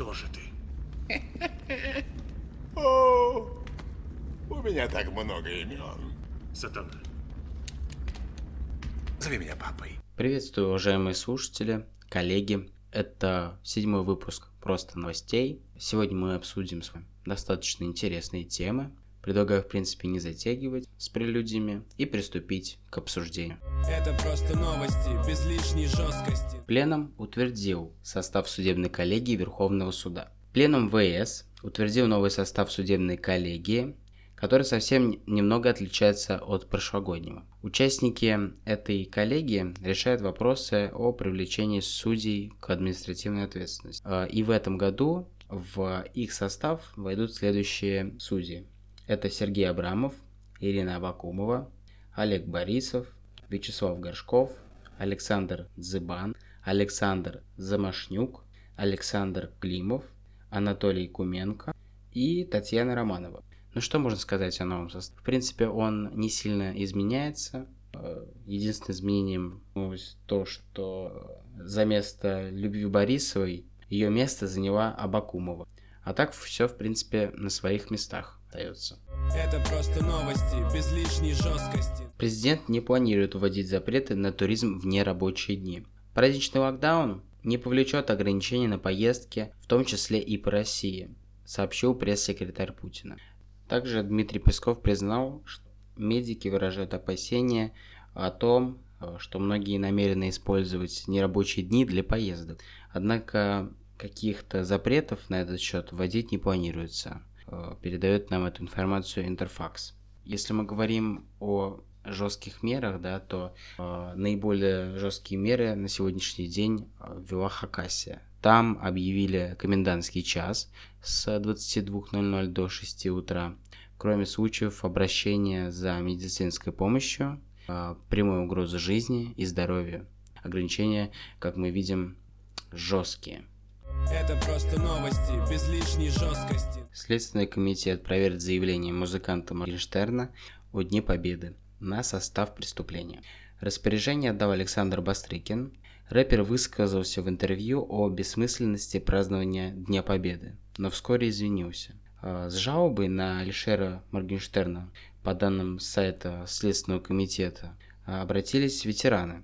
Кто же ты? О, у меня так много имен. Сатана. Зови меня папой. Приветствую, уважаемые слушатели, коллеги. Это седьмой выпуск «Просто новостей». Сегодня мы обсудим с вами достаточно интересные темы. Предлагаю, в принципе, не затягивать с прелюдиями и приступить к обсуждению. Это просто новости, без лишней жесткости. Пленум утвердил состав судебной коллегии Верховного суда. Пленум ВС утвердил новый состав судебной коллегии, который совсем немного отличается от прошлогоднего. Участники этой коллегии решают вопросы о привлечении судей к административной ответственности. А, и в этом году в их состав войдут следующие судьи. Это Сергей Абрамов, Ирина Абакумова, Олег Борисов, Вячеслав Горшков, Александр Дзыбан, Александр Замашнюк, Александр Климов, Анатолий Куменко и Татьяна Романова. Ну что можно сказать о новом составе? В принципе, он не сильно изменяется. Э, единственным изменением то, что за место Любви Борисовой ее место заняла Абакумова. А так все, в принципе, на своих местах остается. Это просто новости, без лишней жесткости. Президент не планирует вводить запреты на туризм в нерабочие дни. Праздничный локдаун не повлечет ограничений на поездки, в том числе и по России, сообщил пресс-секретарь Путина. Также Дмитрий Песков признал, что медики выражают опасения о том, что многие намерены использовать нерабочие дни для поездок. Однако каких-то запретов на этот счет вводить не планируется. Э, передает нам эту информацию Интерфакс. Если мы говорим о жестких мерах, да, то э, наиболее жесткие меры на сегодняшний день э, ввела Хакасия. Там объявили комендантский час с 22.00 до 6 утра, кроме случаев обращения за медицинской помощью, э, прямой угрозы жизни и здоровью. Ограничения, как мы видим, жесткие. Это просто новости, без лишней жесткости. Следственный комитет проверит заявление музыканта Моргенштерна о Дне Победы на состав преступления. Распоряжение отдал Александр Бастрыкин. Рэпер высказался в интервью о бессмысленности празднования Дня Победы, но вскоре извинился. А, с жалобой на Алишера Моргенштерна, по данным сайта Следственного комитета, обратились ветераны.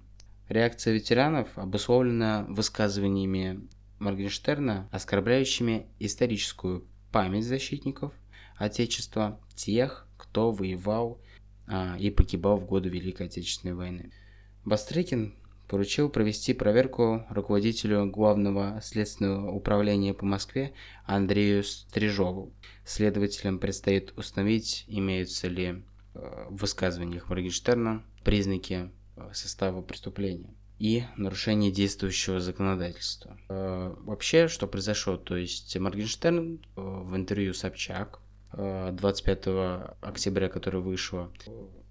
Реакция ветеранов обусловлена высказываниями Моргенштерна, оскорбляющими историческую память защитников Отечества, тех, кто воевал а, и погибал в годы Великой Отечественной войны. Бастрыкин поручил провести проверку руководителю Главного следственного управления по Москве Андрею Стрижову. Следователям предстоит установить, имеются ли э, в высказываниях Моргенштерна признаки э, состава преступления и нарушение действующего законодательства. Э, вообще, что произошло? То есть Моргенштерн э, в интервью Собчак 25 э, октября, которое вышло,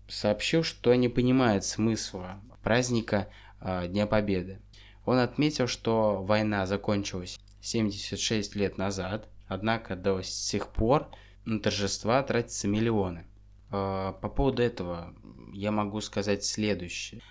сообщил, что не понимает смысла праздника Дня Победы. Он отметил, что война закончилась 76 лет назад, однако до сих пор на торжества тратятся миллионы. По поводу этого я могу сказать следующее.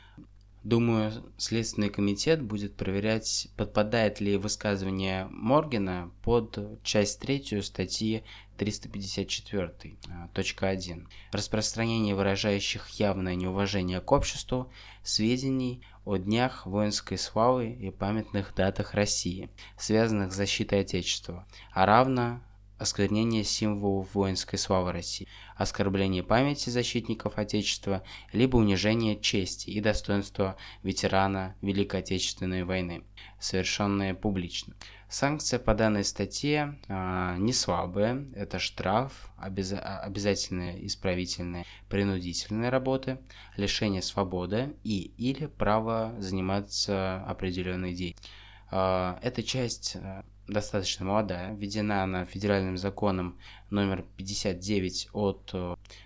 Думаю, Следственный комитет будет проверять, подпадает ли высказывание Моргена под часть третью статьи 354.1. Распространение выражающих явное неуважение к обществу сведений о днях воинской славы и памятных датах России, связанных с защитой Отечества, а равно осквернение символов воинской славы России, оскорбление памяти защитников Отечества, либо унижение чести и достоинства ветерана Великой Отечественной войны, совершенные публично. Санкция по данной статье э, не слабая, это штраф, обяз... обязательные исправительные принудительные работы, лишение свободы и или право заниматься определенной деятельностью. Э, эта часть а, достаточно молодая, введена она федеральным законом номер 59 от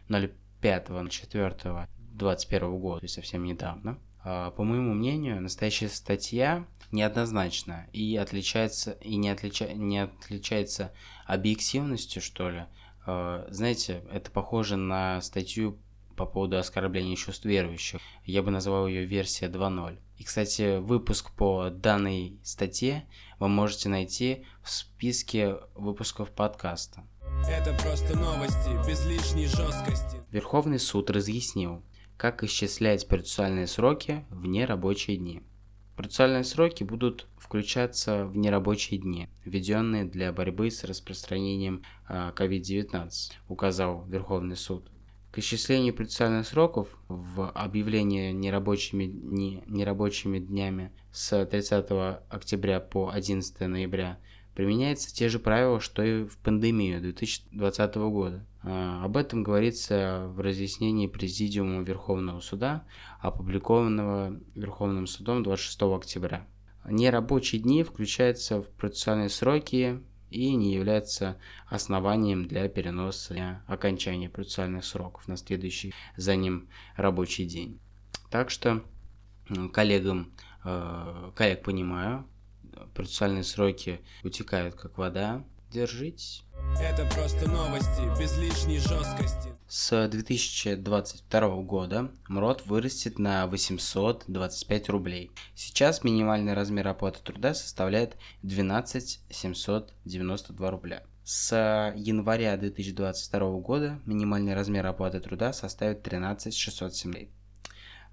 05.04.21 э, года, то есть совсем недавно. А, по моему мнению, настоящая статья неоднозначна и отличается и не, отлича, не отличается объективностью, что ли. А, знаете, это похоже на статью по поводу оскорбления чувств верующих. Я бы назвал ее версия 2.0. И, кстати, выпуск по данной статье вы можете найти в списке выпусков подкаста. Это просто новости, без лишней жесткости. Верховный суд разъяснил, как исчислять процессуальные сроки в нерабочие дни. Процессуальные сроки будут включаться в нерабочие дни, введенные для борьбы с распространением COVID-19, указал Верховный суд. К исчислению процессуальных сроков в объявлении нерабочими, дни, нерабочими днями с 30 октября по 11 ноября применяются те же правила, что и в пандемию 2020 года. А, об этом говорится в разъяснении Президиума Верховного Суда, опубликованного Верховным Судом 26 октября. Нерабочие дни включаются в процессуальные сроки и не являются основанием для переноса окончания процессуальных сроков на следующий за ним рабочий день. Так что коллегам, э, коллег понимаю, процессуальные сроки утекают как вода. Держитесь. Это просто новости, без лишней жесткости. С 2022 года МРОД вырастет на 825 рублей. Сейчас минимальный размер оплаты труда составляет 12 792 рубля. С января 2022 года минимальный размер оплаты труда составит 13 607 рублей.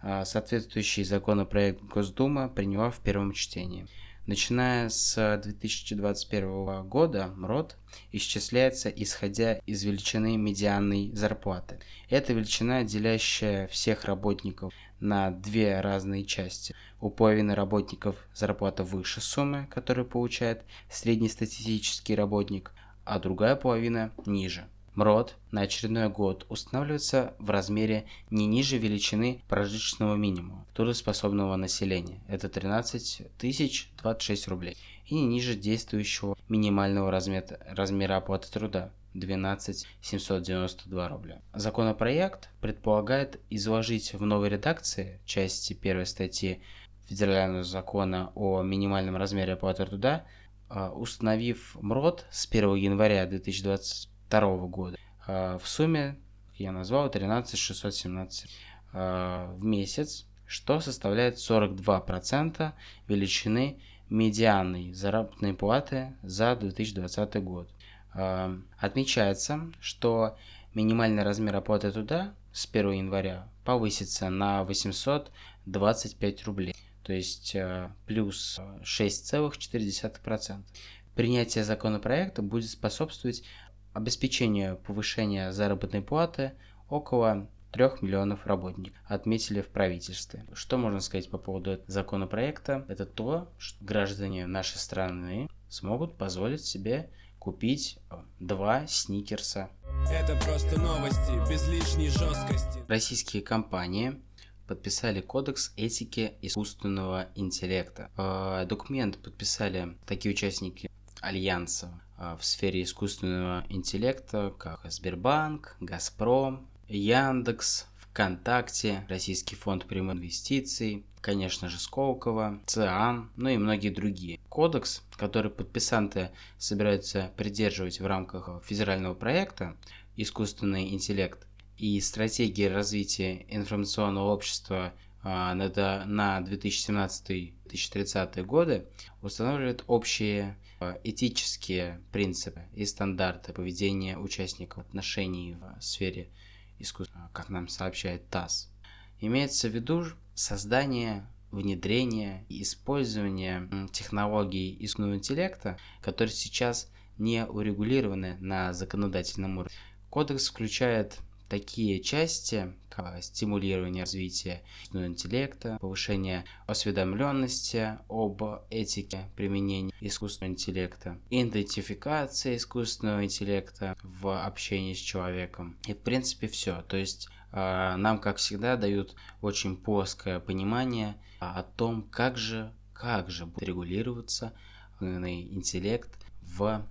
А соответствующий законопроект Госдума приняла в первом чтении. Начиная с 2021 года МРОД исчисляется исходя из величины медианной зарплаты. Это величина, делящая всех работников на две разные части. У половины работников зарплата выше суммы, которую получает среднестатистический работник, а другая половина ниже. МРОД на очередной год устанавливается в размере не ниже величины прожиточного минимума трудоспособного населения, это 13 тысяч 26 рублей, и не ниже действующего минимального размера, размера оплаты труда 12 792 рубля. Законопроект предполагает изложить в новой редакции части первой статьи Федерального закона о минимальном размере оплаты труда, а, установив МРОД с 1 января 2020 2022 года. А, в сумме я назвал 13 617 а, в месяц, что составляет 42% величины медианной заработной платы за 2020 год. А, отмечается, что минимальный размер оплаты труда с 1 января повысится на 825 рублей, то есть плюс 6,4%. Принятие законопроекта будет способствовать обеспечению повышения заработной платы около 3 миллионов работников, отметили в правительстве. Что можно сказать по поводу законопроекта? Это то, что граждане нашей страны смогут позволить себе купить два сникерса. Это просто новости, без лишней жесткости. Российские компании подписали кодекс этики искусственного интеллекта. Э, документ подписали такие участники Альянса в сфере искусственного интеллекта, как Сбербанк, Газпром, Яндекс, ВКонтакте, Российский фонд прямых инвестиций, конечно же Сколково, ЦИАН, ну и многие другие. Кодекс, который подписанты собираются придерживать в рамках федерального проекта «Искусственный интеллект» и стратегии развития информационного общества а, на 2017-2030 годы, устанавливает общие этические принципы и стандарты поведения участников отношений в сфере искусства, как нам сообщает ТАСС. Имеется в виду создание, внедрение и использование технологий искусственного интеллекта, которые сейчас не урегулированы на законодательном уровне. Кодекс включает такие части, как стимулирование развития интеллекта, повышение осведомленности об этике применения искусственного интеллекта, идентификация искусственного интеллекта в общении с человеком. И в принципе все. То есть а, нам, как всегда, дают очень плоское понимание о том, как же, как же будет регулироваться интеллект в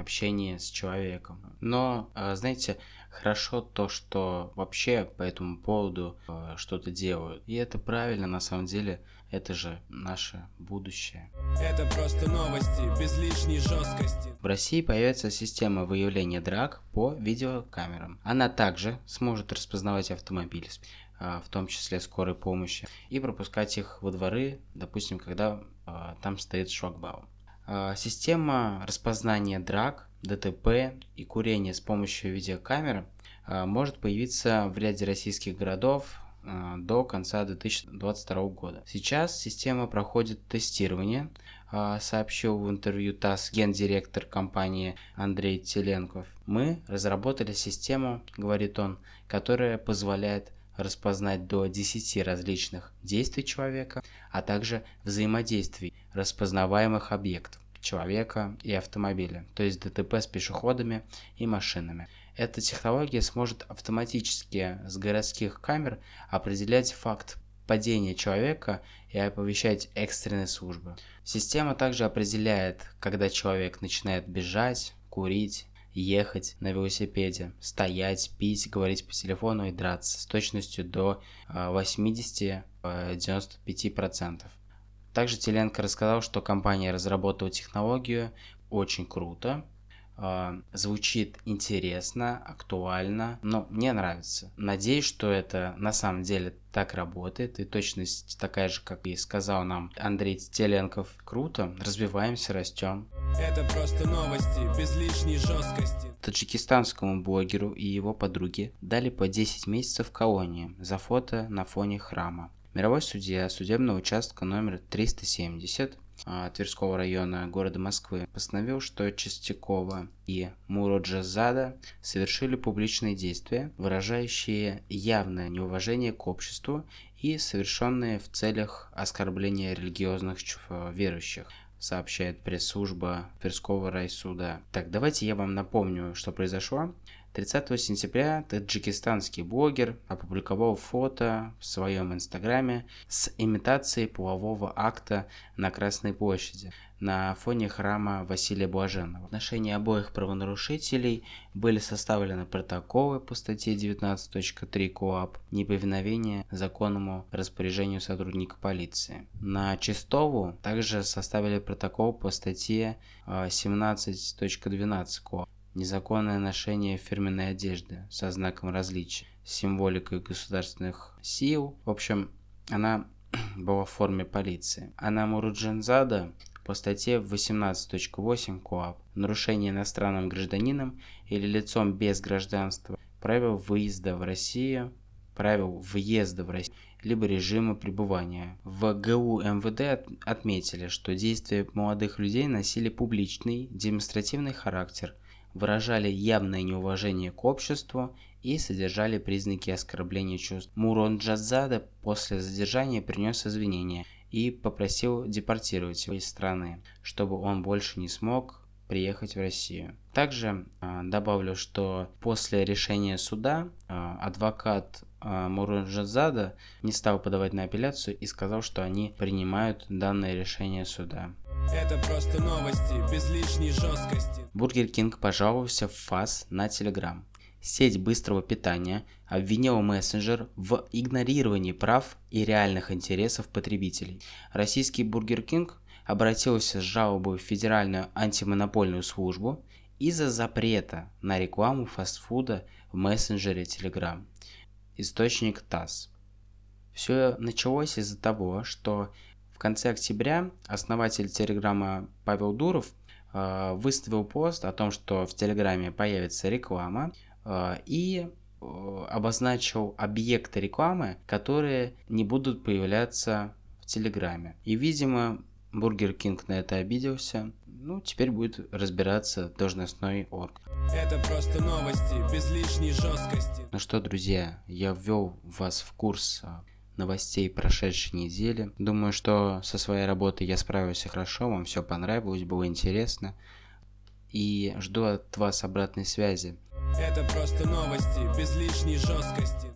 общении с человеком. Но, а, знаете, хорошо то, что вообще по этому поводу а, что-то делают. И это правильно, на самом деле, это же наше будущее. Это просто новости, без лишней жесткости. В России появится система выявления драк по видеокамерам. Она также сможет распознавать автомобили, а, в том числе скорой помощи, и пропускать их во дворы, допустим, когда там стоит шлагбаум. А, система распознания драк, ДТП и курения с помощью видеокамеры может появиться в ряде российских городов до конца 2022 года. Сейчас система проходит тестирование, сообщил в интервью ТАСС гендиректор компании Андрей Теленков. Мы разработали систему, говорит он, которая позволяет распознать до 10 различных действий человека, а также взаимодействий распознаваемых объектов человека и автомобиля, то есть ДТП с пешеходами и машинами. Эта технология сможет автоматически с городских камер определять факт падения человека и оповещать экстренные службы. Система также определяет, когда человек начинает бежать, курить ехать на велосипеде, стоять, пить, говорить по телефону и драться с точностью до 80-95%. А, Также Теленко рассказал, что компания разработала технологию очень круто, а, звучит интересно, актуально, но мне нравится. Надеюсь, что это на самом деле так работает, и точность такая же, как и сказал нам Андрей Теленков. Круто, развиваемся, растем. Это просто новости, без лишней жесткости. Таджикистанскому блогеру и его подруге дали по 10 месяцев колонии за фото на фоне храма. Мировой судья судебного участка номер 370 а, Тверского района города Москвы постановил, что Чистякова и Муроджазада совершили публичные действия, выражающие явное неуважение к обществу и совершенные в целях оскорбления религиозных верующих сообщает пресс-служба Тверского райсуда. Так, давайте я вам напомню, что произошло. 30 сентября таджикистанский блогер опубликовал фото в своем инстаграме с имитацией полового акта на Красной площади на фоне храма Василия Блаженного. В отношении обоих правонарушителей были составлены протоколы по статье 19.3 КОАП «Неповиновение законному распоряжению сотрудника полиции». На Чистову также составили протокол по статье 17.12 а, КОАП Незаконное ношение фирменной одежды со знаком различия, символикой государственных сил. В общем, она была в форме полиции. Она Муруджанзада по статье 18.8 КОАП «Нарушение иностранным гражданином или лицом без гражданства правил выезда в Россию, правил въезда в Россию, либо режима пребывания. В ГУ МВД отметили, что действия молодых людей носили публичный, демонстративный характер – выражали явное неуважение к обществу и содержали признаки оскорбления чувств. Мурон Джазада после задержания принес извинения и попросил депортировать его из страны, чтобы он больше не смог приехать в Россию. Также э, добавлю, что после решения суда э, адвокат э, Мурунжазада не стал подавать на апелляцию и сказал, что они принимают данное решение суда. Это просто новости, без лишней жесткости. Бургер Кинг пожаловался в ФАС на Телеграм. Сеть быстрого питания обвинила мессенджер в игнорировании прав и реальных интересов потребителей. Российский Бургер Кинг обратился с жалобой в Федеральную антимонопольную службу из-за запрета на рекламу фастфуда в мессенджере Telegram. Источник ТАСС. Все началось из-за того, что в конце октября основатель Телеграма Павел Дуров э, выставил пост о том, что в Телеграме появится реклама и э, обозначил объекты рекламы, которые не будут появляться в Телеграме. И, видимо, Бургер Кинг на это обиделся. Ну, теперь будет разбираться должностной орган. Это просто новости, без лишней жесткости. Ну что, друзья, я ввел вас в курс а, новостей прошедшей недели. Думаю, что со своей работой я справился хорошо, вам все понравилось, было интересно. И жду от вас обратной связи. Это просто новости, без лишней жесткости.